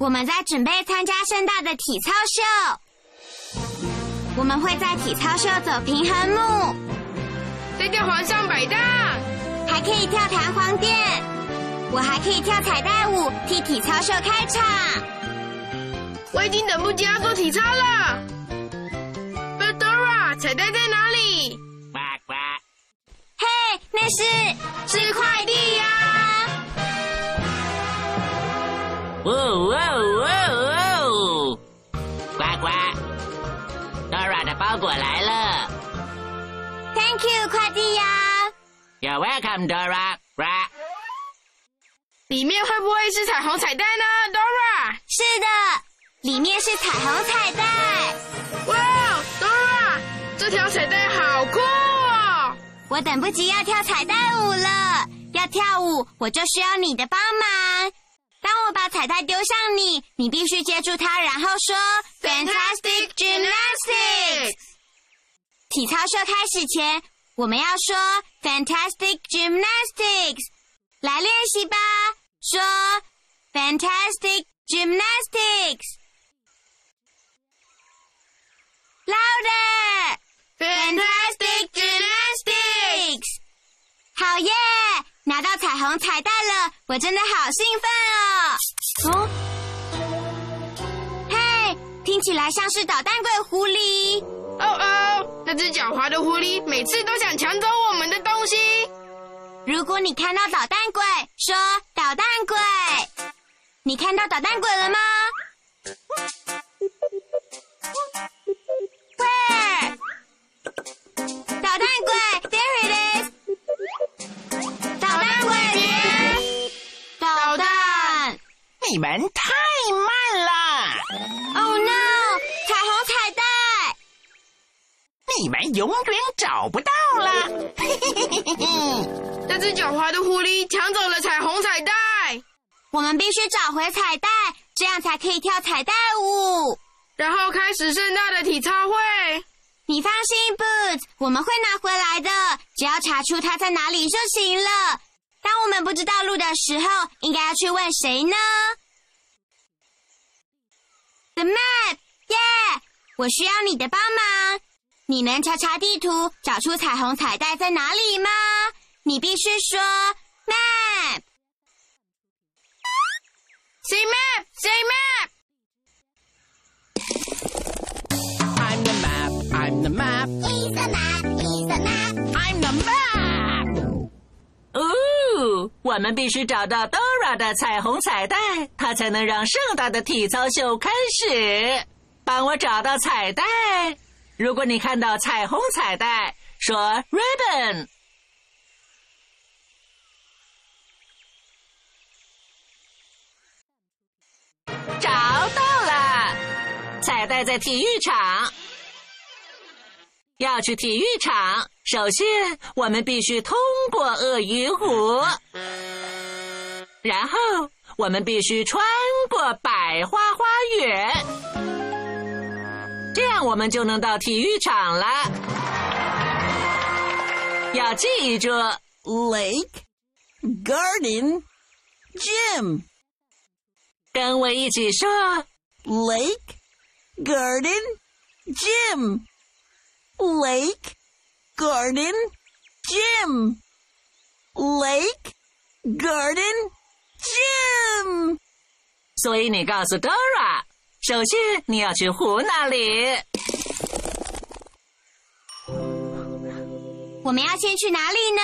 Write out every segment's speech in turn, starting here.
我们在准备参加盛大的体操秀。我们会在体操秀走平衡木，在跳皇上百大，还可以跳弹簧垫。我还可以跳彩带舞，替体操秀开场。我已经等不及要做体操了。Dora，彩带在哪里？呱呱！嘿，那是是快递呀、哦哦哦哦！呱呱，Dora 的包裹来了 Thank you，快递呀、，You're welcome, Dora。呱！里面会不会是彩虹彩带呢？Dora，是的，里面是彩虹彩带。哇，Dora，这条彩带好酷哦！我等不及要跳彩带舞了。要跳舞，我就需要你的帮忙。当我把彩带丢向你，你必须接住它，然后说 Fantastic gymnastics！体操社开始前，我们要说 Fantastic gymnastics。来练习吧，说 Fantastic gymnastics。Louder！Fantastic gymnastics！好耶！拿到彩虹彩蛋了，我真的好兴奋哦！哦，嘿，听起来像是捣蛋鬼狐狸。哦哦，那只狡猾的狐狸每次都想抢走我们的东西。如果你看到捣蛋鬼，说捣蛋鬼。你看到捣蛋鬼了吗你们太慢了，！Oh no！彩虹彩带！你们永远找不到了。嘿嘿嘿嘿嘿嘿！那只狡猾的狐狸抢走了彩虹彩带。我们必须找回彩带，这样才可以跳彩带舞。然后开始盛大的体操会。你放心，Boots，我们会拿回来的，只要查出它在哪里就行了。当我们不知道路的时候，应该要去问谁呢？The map，耶、我需要你的帮忙。你能查查地图，找出彩虹彩带在哪里吗？你必须说 map。Say map, say map。I'm the map. I'm the map. He's the map. He's the map. I'm the map. 我们必须找到 Dora 的彩虹彩带，它才能让盛大的体操秀开始。帮我找到彩带。如果你看到彩虹彩带，说 ribbon。找到了，彩带在体育场。要去体育场，首先我们必须通过鳄鱼湖，然后我们必须穿过百花花园，这样我们就能到体育场了。要记住 Lake, garden, gym. 跟我一起说 Lake, garden, gym. Lake, garden, gym. Lake, garden, gym. 所以你告诉 Dora，首先你要去湖那里。我们要先去哪里呢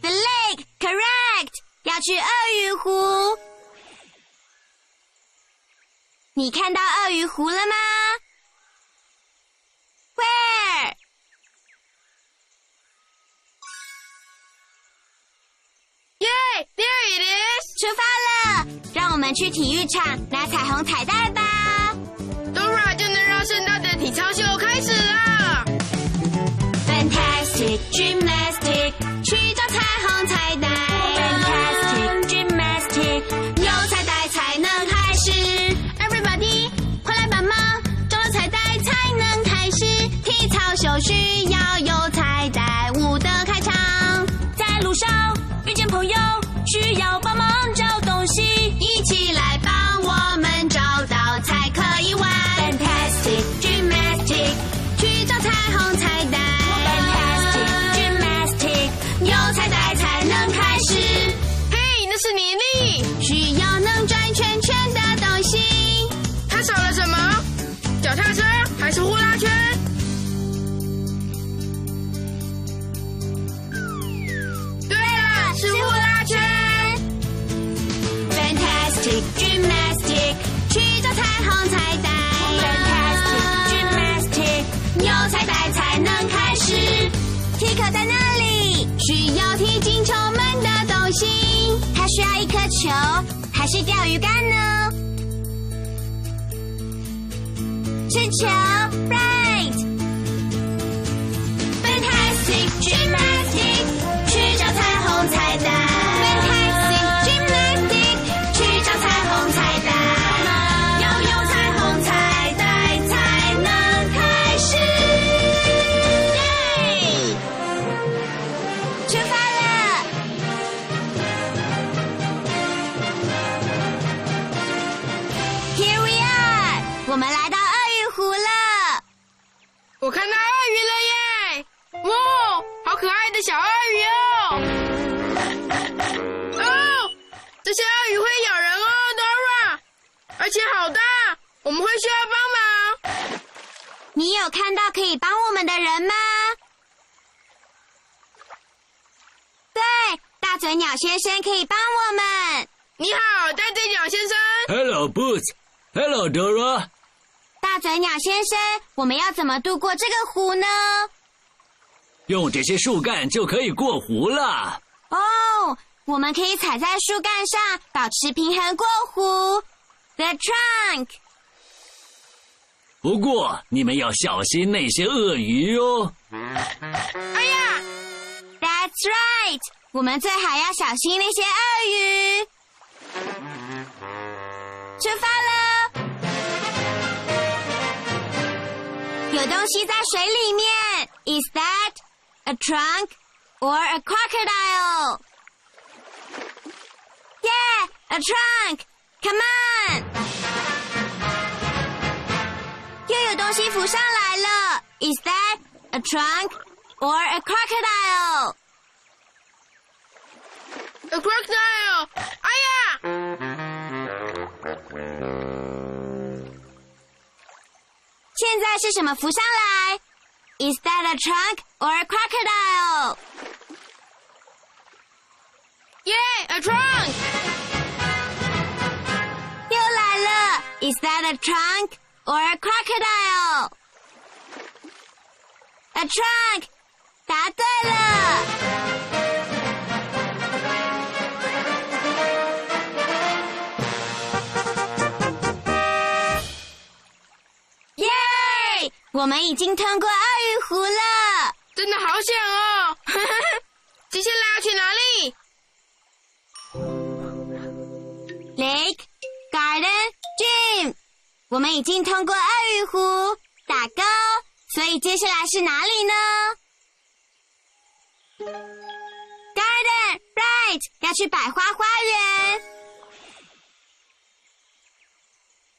？The lake, correct. 要去鳄鱼湖。你看到鳄鱼湖了吗？Where? Yay! There it is. 出发了，让我们去体育场拿彩虹彩带吧。Dora 就能让盛大的体操秀开始了。Fantastic gymnastic，小旭需要踢进球门的东西。它需要一颗球，还是钓鱼竿呢？是球些鳄鱼会咬人哦，Dora，而且好大，我们会需要帮忙。你有看到可以帮我们的人吗？对，大嘴鸟先生可以帮我们。你好，大嘴鸟先生。Hello, Boots. Hello, Dora. 大嘴鸟先生，我们要怎么渡过这个湖呢？用这些树干就可以过湖了。哦，我们可以踩在树干上，保持平衡过湖。The trunk，不过你们要小心那些鳄鱼哦。哎呀，That's right，我们最好要小心那些鳄鱼。出发了，有东西在水里面。Is that a trunk or a crocodile? A trunk. Come on. 又有东西浮上来了。Is that a trunk or a crocodile? a crocodile！哎呀，现在是什么浮上来？Is that a trunk or a crocodile? Yeah, a trunk！，Is that a trunk or a crocodile? A trunk，答对了。耶！我们已经通过鳄鱼湖了。真的好险哦！接下来要去哪里？Lake Garden Jim，我们已经通过鳄鱼湖，打勾。所以接下来是哪里呢？Garden right，要去百花花园。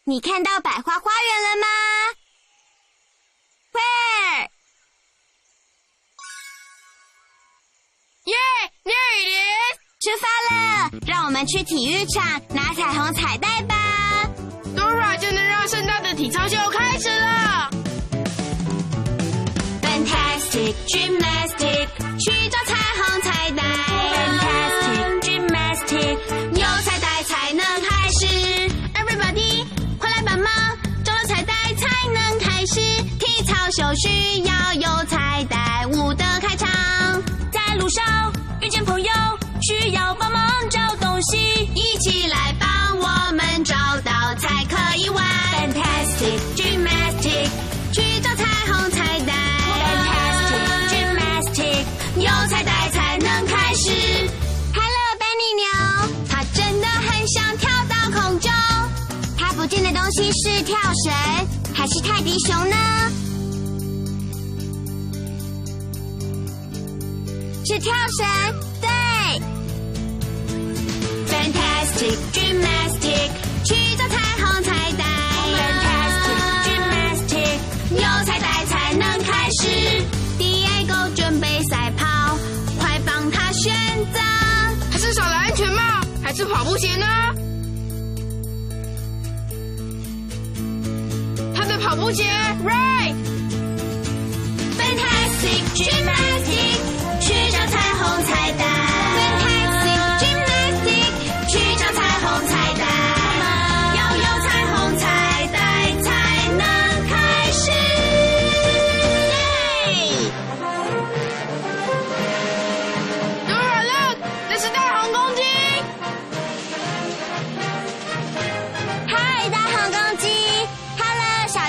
你看到百花花园了吗？Where？耶，there it is！出发了，让我们去体育场拿彩虹彩带吧。体操秀开始了。Fantastic Gymnastic，去找彩虹彩带。Fantastic Gymnastic，有彩带才能开始。Everybody，快来帮忙，找彩带才能开始。体操秀需要有彩带，舞的开场。在路上遇见朋友，需要帮忙找东西，一起来帮我们找到才可以玩。Fantastic Gymnastic，去找彩虹彩带。Fantastic Gymnastic，有彩带才能开始。Hello Benny 牛，它真的很想跳到空中。它不见的东西是跳绳还是泰迪熊呢？是跳绳，对。Fantastic Gymnastic，是跑步鞋呢他的跑步鞋 right fantastic dream magic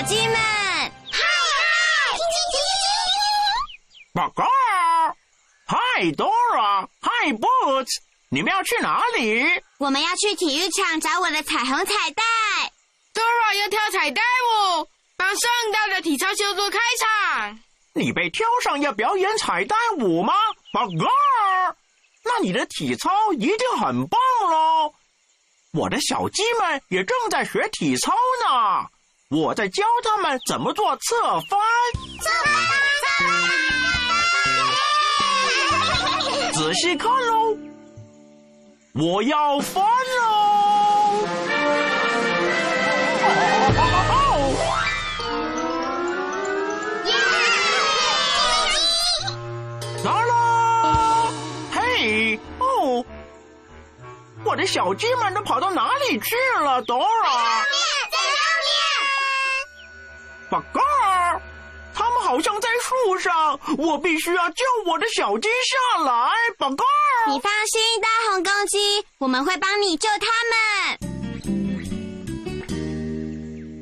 鸡们。嗨嗨，报告，Hi Dora，Hi Boots，你们要去哪里？我们要去体育场找我的彩虹彩带。Dora 要跳彩带舞，帮盛大的体操秀做开场。你被挑上要表演彩带舞吗？报告，那你的体操一定很棒喽！我的小鸡们也正在学体操呢，我在教他们怎么做侧翻。仔细看喽，我要翻喽！啦啦，嘿，哦，我的小鸡们都跑到哪里去了，Dora？报告，他们好像在树上，我必须要救我的小鸡下来。报告，你放心，大红公鸡，我们会帮你救他们。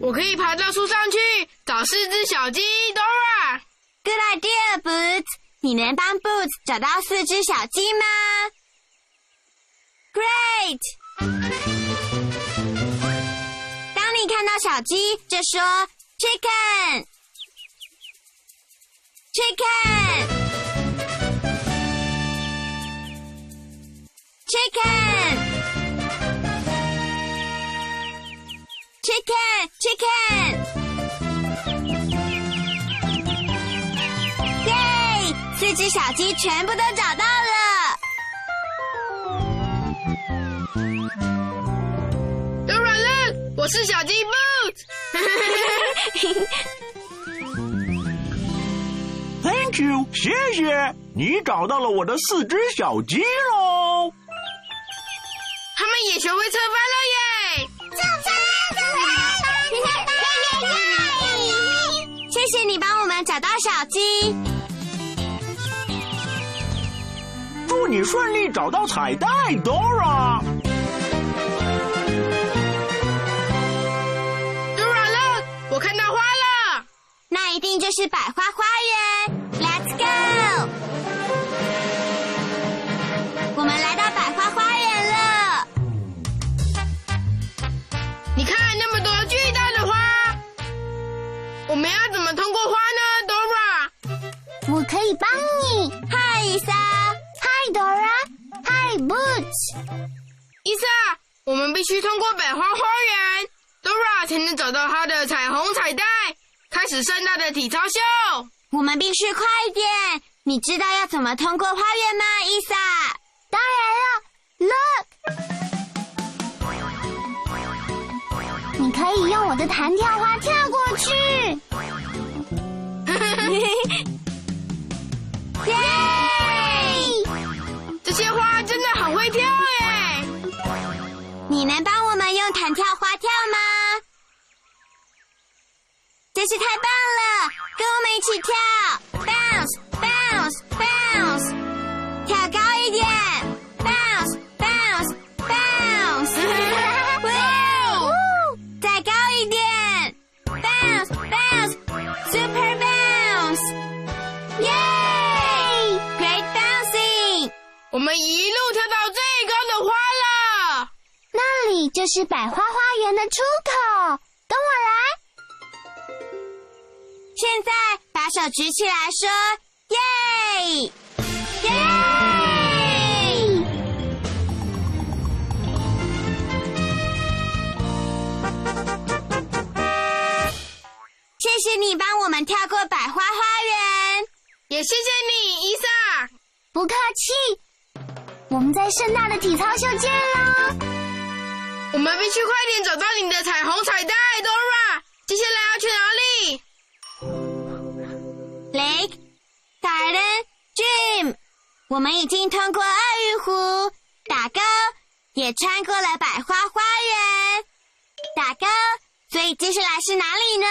我可以爬到树上去找四只小鸡，Dora。Good idea, Boots。你能帮 Boots 找到四只小鸡吗？Great！当你看到小鸡，就说 Chicken。Chicken。Chicken。Chicken。Chicken。耶！四只小鸡全部都找到了。柔软软我是小鸡 Boot。Thank you，谢谢你找到了我的四只小鸡喽。他们也学会侧翻了耶！谢谢你帮我们找到小鸡。祝你顺利找到彩带。Dora 一定就是百花花园。Let's go！我们来到百花花园了。你看那么多巨大的花，我们要怎么通过花呢，Dora？我可以帮你。嗨，伊莎。嗨，Dora。嗨，Boots。伊莎，我们必须通过百花花园，Dora 才能找到她的彩虹彩带，开始盛大的体操秀。我们必须快一点。你知道要怎么通过花园吗，伊莎？当然了，Look，你可以用我的弹跳花跳过去。耶！这些花真的很会跳耶！你能帮我们用弹跳花跳吗？真是太棒了！跟我们一起跳，bounce bounce bounce，跳高一点，bounce bounce bounce，哇！再高一点，bounce bounce，super bounce，耶！Great bouncing！我们一路跳到最高的花了。那里就是百花花园的出口，现在把手举起来说耶！耶！谢谢你帮我们跳过百花花园，也谢谢你，伊萨。不客气。我们在盛大的体操秀见喽！我们必须快点找到你的彩虹彩带，Dora。接下来要去哪里？Lake Garden Gym，我们已经通过鳄鱼湖打勾，也穿过了百花花园打勾，所以接下来是哪里呢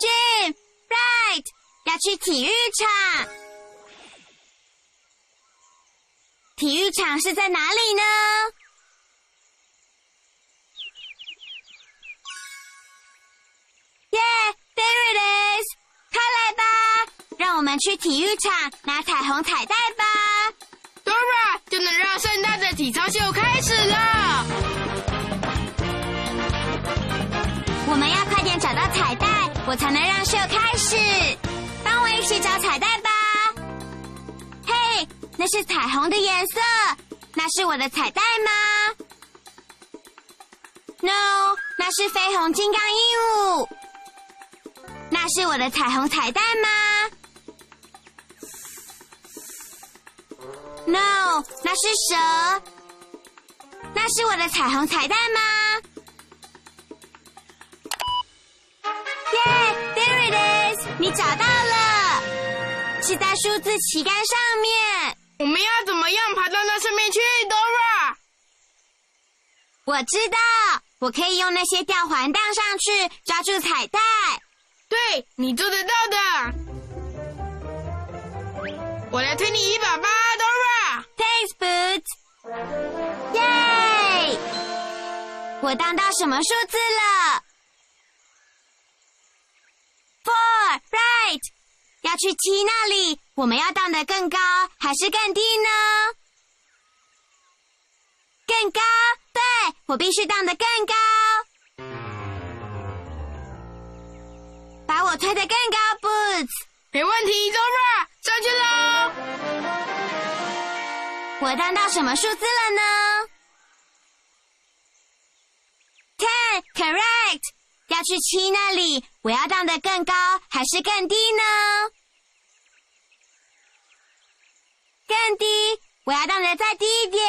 ？Gym right，要去体育场。体育场是在哪里呢？耶、it is！快来吧，让我们去体育场拿彩虹彩带吧。Dora 就能让盛大的体操秀开始了。我们要快点找到彩带，我才能让秀开始。帮我一起找彩带吧。嘿，那是彩虹的颜色，那是我的彩带吗？No，那是绯红金刚鹦鹉。那是我的彩虹彩蛋吗？No，那是蛇。那是我的彩虹彩蛋吗？耶、yeah,，There it is！你找到了，是在数字旗杆上面。我们要怎么样爬到那上面去，Dora？我知道，我可以用那些吊环荡上去，抓住彩带。对，你做得到的。我来推你一把吧，Dora。Thanks, Boots。耶！我当到什么数字了？Four, right。要去七那里，我们要荡得更高还是更低呢？更高，对，我必须荡得更高。把我推得更高，Boots。没问题，Dora，上去喽！我荡到什么数字了呢？Ten, correct。要去七那里，我要荡得更高还是更低呢？更低，我要荡得再低一点。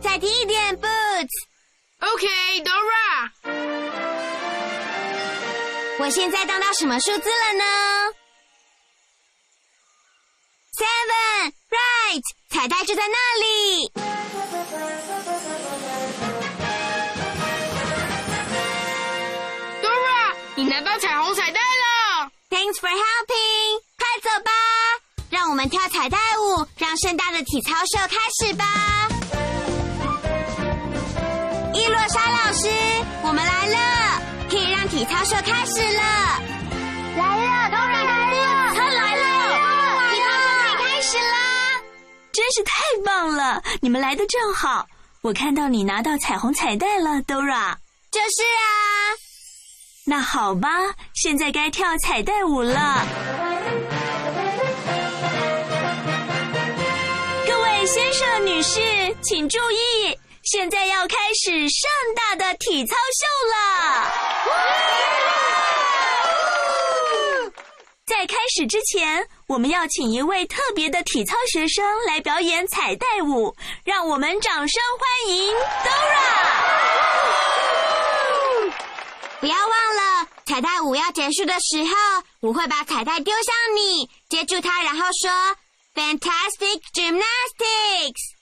再低一点，Boots。OK，Dora。我现在当到什么数字了呢？Seven, right，彩带就在那里。Dora，你拿到彩虹彩带了。Thanks for helping，快走吧，让我们跳彩带舞，让盛大的体操秀开始吧。伊洛莎老师，我们来了，体操社开始了。来了，当然来了，他来了，体操秀可以开始啦。真是太棒了！你们来的正好，我看到你拿到彩虹彩带了，Dora。就是啊，那好吧，现在该跳彩带舞了。各位先生、女士，请注意，现在要开始盛大的体操秀了。在开始之前，我们要请一位特别的体操学生来表演彩带舞，让我们掌声欢迎 Dora。不要忘了，彩带舞要结束的时候，我会把彩带丢向你，接住它，然后说 Fantastic Gymnastics。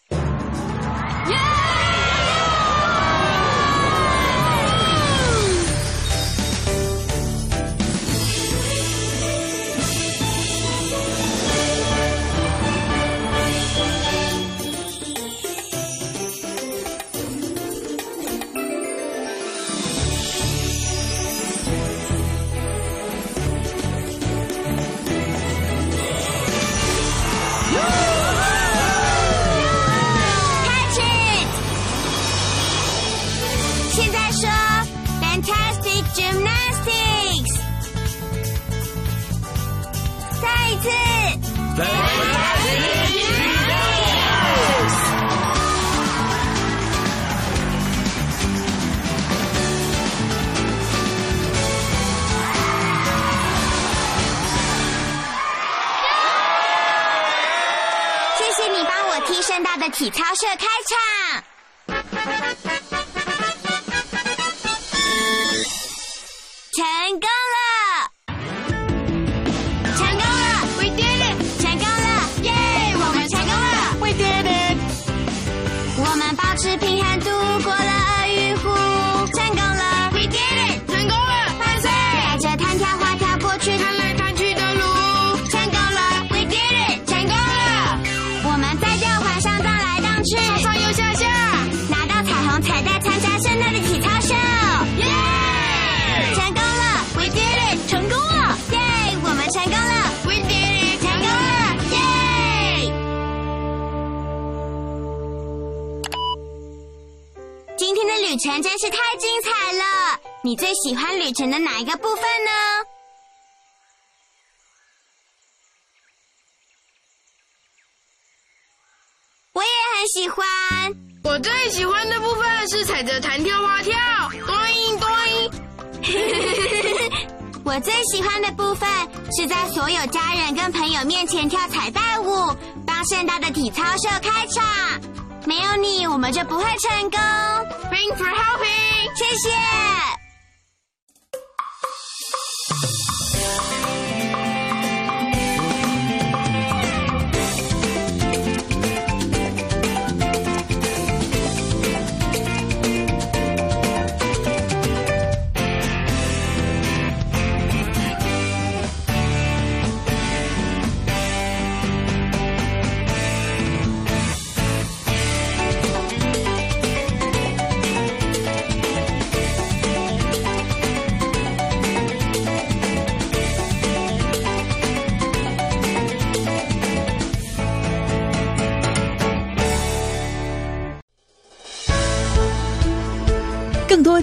旅程真是太精彩了！你最喜欢旅程的哪一个部分呢？我也很喜欢。我最喜欢的部分是踩着弹跳蛙跳，咚咚。我最喜欢的部分是在所有家人跟朋友面前跳彩带舞，帮盛大的体操秀开场。没有你，我们就不会成功。Thanks for helping。谢谢。